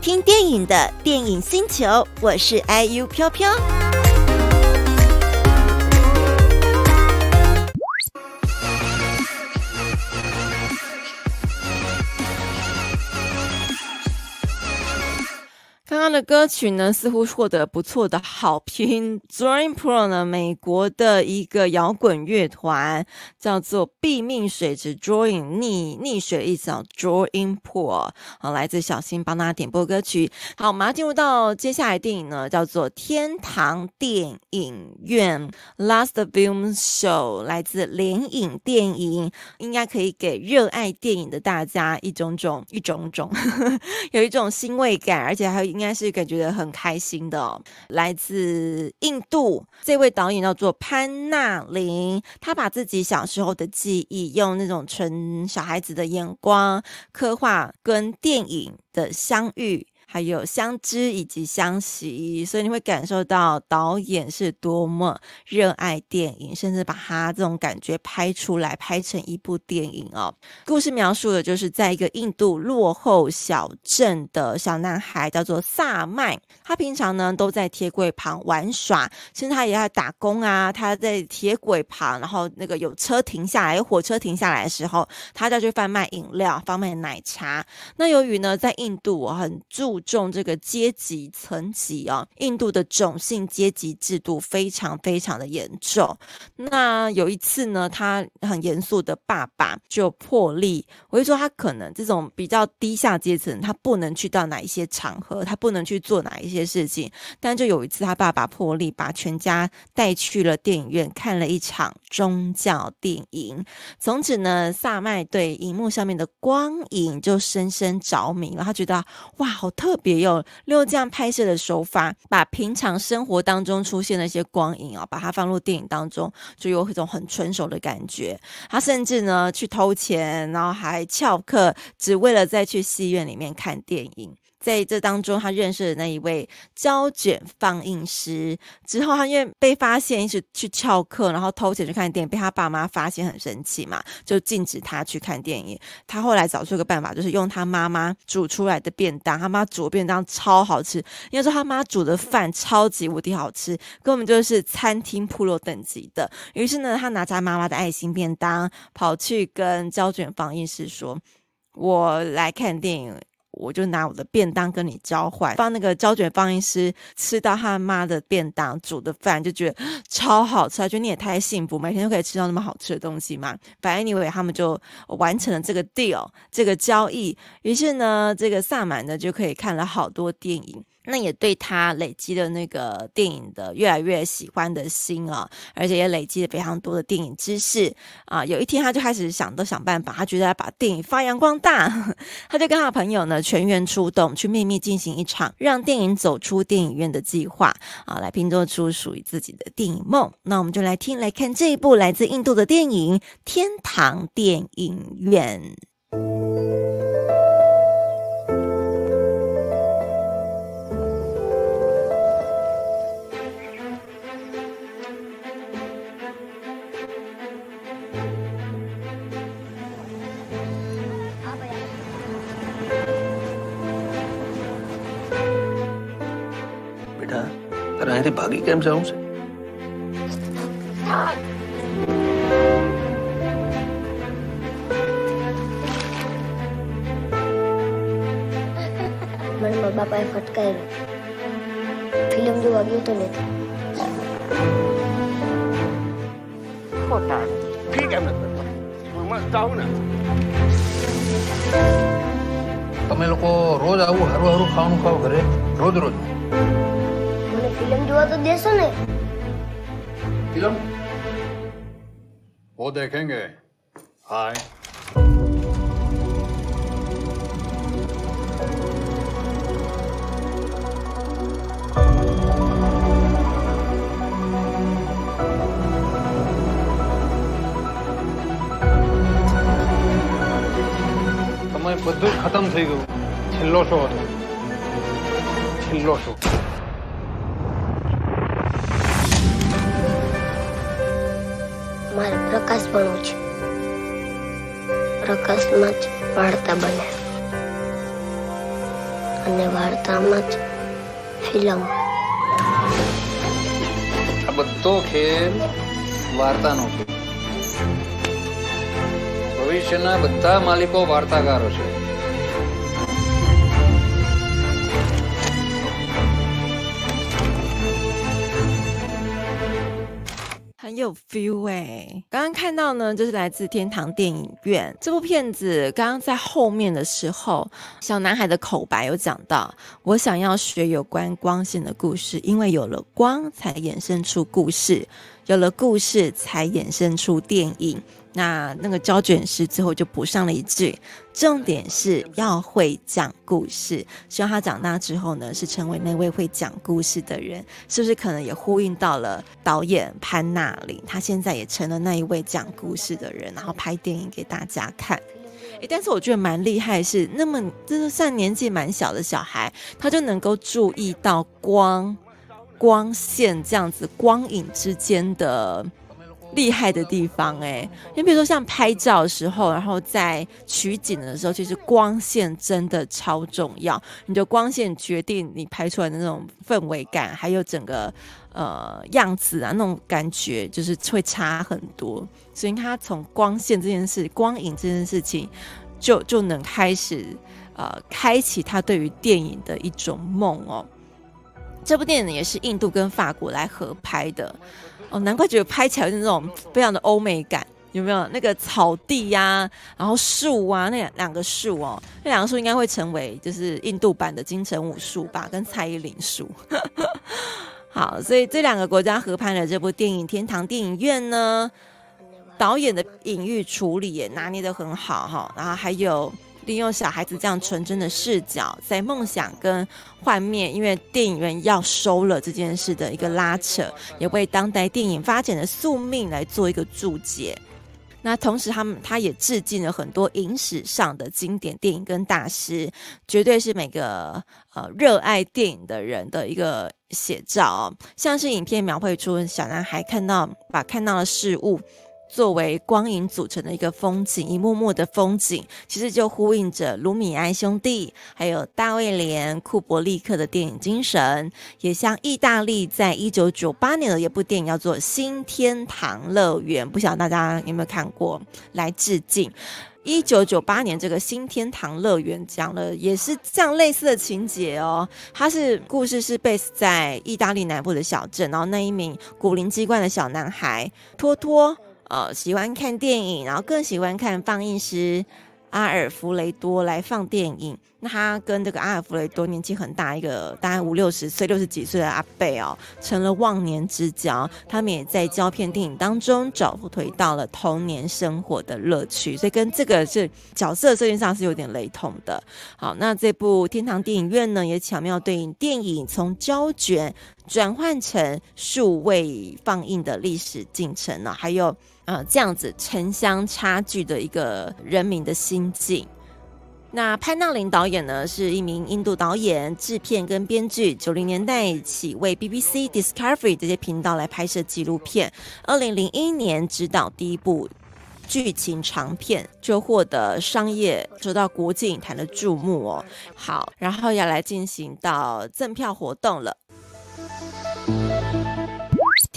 听电影的电影星球，我是 IU 飘飘。刚刚的歌曲呢，似乎获得不错的好评。Drawing Pool 呢，美国的一个摇滚乐团，叫做毙命水池 Drawing 溺溺水一场 Drawing Pool 好，来自小新帮大家点播歌曲。好，我们要进入到接下来电影呢，叫做天堂电影院 Last Film Show，来自联影电影，应该可以给热爱电影的大家一种种一种种，有一种欣慰感，而且还有。应该是感觉很开心的哦。来自印度这位导演叫做潘纳林，他把自己小时候的记忆用那种纯小孩子的眼光刻画跟电影的相遇。还有相知以及相惜，所以你会感受到导演是多么热爱电影，甚至把他这种感觉拍出来，拍成一部电影哦。故事描述的就是在一个印度落后小镇的小男孩，叫做萨麦。他平常呢都在铁轨旁玩耍，甚至他也要打工啊。他在铁轨旁，然后那个有车停下来，有火车停下来的时候，他就去贩卖饮料，贩卖奶茶。那由于呢，在印度我很注重这个阶级层级啊，印度的种姓阶级制度非常非常的严重。那有一次呢，他很严肃的爸爸就破例，我就说他可能这种比较低下阶层，他不能去到哪一些场合，他不能去做哪一些事情。但就有一次，他爸爸破例把全家带去了电影院，看了一场宗教电影。从此呢，萨麦对荧幕上面的光影就深深着迷了。他觉得哇，好特。特别有用这样拍摄的手法，把平常生活当中出现的一些光影啊，把它放入电影当中，就有一种很纯熟的感觉。他甚至呢去偷钱，然后还翘课，只为了再去戏院里面看电影。在这当中，他认识了那一位胶卷放映师。之后，他因为被发现一直去翘课，然后偷钱去看电影，被他爸妈发现很生气嘛，就禁止他去看电影。他后来找出一个办法，就是用他妈妈煮出来的便当。他妈煮的便当超好吃，因为说他妈煮的饭超级无敌好吃，根本就是餐厅 Pro 等级的。于是呢，他拿着他妈妈的爱心便当，跑去跟胶卷放映师说：“我来看电影。”我就拿我的便当跟你交换，放那个胶卷放映师吃到他妈的便当煮的饭，就觉得超好吃，觉得你也太幸福，每天都可以吃到那么好吃的东西嘛。反正 anyway，他们就完成了这个 deal，这个交易。于是呢，这个萨满呢就可以看了好多电影。那也对他累积了那个电影的越来越喜欢的心啊，而且也累积了非常多的电影知识啊。有一天，他就开始想都想办法，他觉得要把电影发扬光大，他就跟他的朋友呢全员出动，去秘密进行一场让电影走出电影院的计划啊，来拼凑出属于自己的电影梦。那我们就来听来看这一部来自印度的电影《天堂电影院》。भागी कैम जाऊँ से? बापा फटका है फ़िल्म जो अभी तो लेते छोटा ठीक है મતલબ મસ્ત આવું ને તમે લોકો રોજ આવું હરું હરું ખાવાનું ખાવ ઘરે રોજ રોજ મને ફિલ્મ જોવા તો દેશો ને ફિલ્મ વો દેખેંગે હાય બધું ખતમ થઈ ગયું. છેલ્લો શો હતો. છેલ્લો શો મારે પ્રકાશ ભણવું છે. પ્રકાશમાં જ વાર્તા બને. અને વાર્તામાં જ ફિલ્મ. આ બધો ખેલ વાર્તાનો છે. ભવિષ્યના બધા માલિકો વાર્તાકારો છે 很有 feel 哎、欸！刚刚看到呢，就是来自天堂电影院这部片子。刚刚在后面的时候，小男孩的口白有讲到：“我想要学有关光线的故事，因为有了光，才衍生出故事；有了故事，才衍生出电影。” 那那个胶卷师最后就补上了一句：“重点是要会讲故事。”希望他长大之后呢，是成为那位会讲故事的人。是不是可能也呼应到了导演潘娜林？他现在也成了那一位讲故事的人，然后拍电影给大家看。诶，但是我觉得蛮厉害是，是那么就是算年纪蛮小的小孩，他就能够注意到光、光线这样子光影之间的。厉害的地方哎，你比如说像拍照的时候，然后在取景的时候，其实光线真的超重要。你的光线决定你拍出来的那种氛围感，还有整个呃样子啊，那种感觉就是会差很多。所以他从光线这件事、光影这件事情，就就能开始呃开启他对于电影的一种梦哦。这部电影也是印度跟法国来合拍的。哦，难怪觉得拍起来是那种非常的欧美感，有没有？那个草地呀、然后树啊，那两个树哦，那两个树应该会成为就是印度版的金城武树吧，跟蔡依林树。好，所以这两个国家合拍的这部电影《天堂电影院》呢，导演的隐喻处理也拿捏的很好哈，然后还有。利用小孩子这样纯真的视角，在梦想跟幻灭，因为电影院要收了这件事的一个拉扯，也为当代电影发展的宿命来做一个注解。那同时，他们他也致敬了很多影史上的经典电影跟大师，绝对是每个呃热爱电影的人的一个写照哦。像是影片描绘出小男孩看到把看到的事物。作为光影组成的一个风景，一幕幕的风景，其实就呼应着卢米埃兄弟，还有大卫连、库伯利克的电影精神，也像意大利在一九九八年的一部电影叫做《新天堂乐园》，不晓得大家有没有看过，来致敬。一九九八年这个《新天堂乐园》讲了也是这样类似的情节哦，它是故事是 base 在意大利南部的小镇，然后那一名古灵精怪的小男孩托托。呃，喜欢看电影，然后更喜欢看放映师阿尔弗雷多来放电影。那他跟这个阿尔弗雷多年纪很大，一个大概五六十岁、六十几岁的阿伯哦，成了忘年之交。他们也在胶片电影当中找回到了童年生活的乐趣，所以跟这个是角色设定上是有点雷同的。好，那这部《天堂电影院》呢，也巧妙对应电影从胶卷转换成数位放映的历史进程呢，还有。呃，这样子城乡差距的一个人民的心境。那潘纳林导演呢，是一名印度导演、制片跟编剧，九零年代起为 BBC、Discovery 这些频道来拍摄纪录片。二零零一年执导第一部剧情长片，就获得商业受到国际影坛的注目哦。好，然后要来进行到赠票活动了。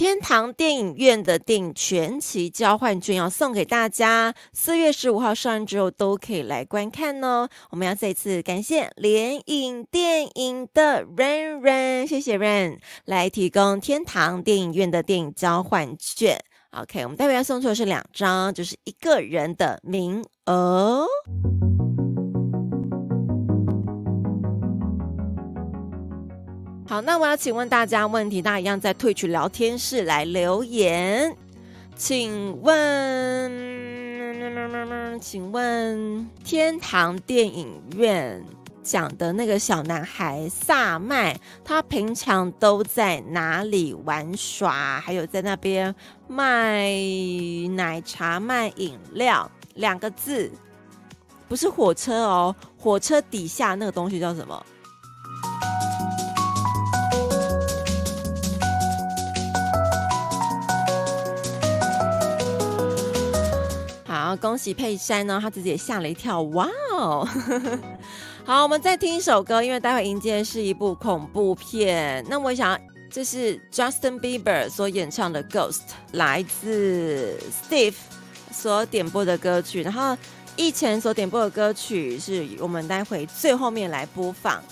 天堂电影院的电影全期交换券要送给大家，四月十五号上映之后都可以来观看哦。我们要再次感谢联影电影的 Rain Rain，谢谢 Rain 来提供天堂电影院的电影交换券。OK，我们待会要送出的是两张，就是一个人的名额。好，那我要请问大家问题，大家一样在 Twitch 聊天室来留言。请问，请问天堂电影院讲的那个小男孩萨麦，他平常都在哪里玩耍？还有在那边卖奶茶、卖饮料，两个字。不是火车哦，火车底下那个东西叫什么？好，恭喜佩珊呢，她自己也吓了一跳，哇哦！好，我们再听一首歌，因为待会迎接的是一部恐怖片。那我想，这是 Justin Bieber 所演唱的《Ghost》，来自 Steve 所点播的歌曲。然后，以前所点播的歌曲是我们待会最后面来播放。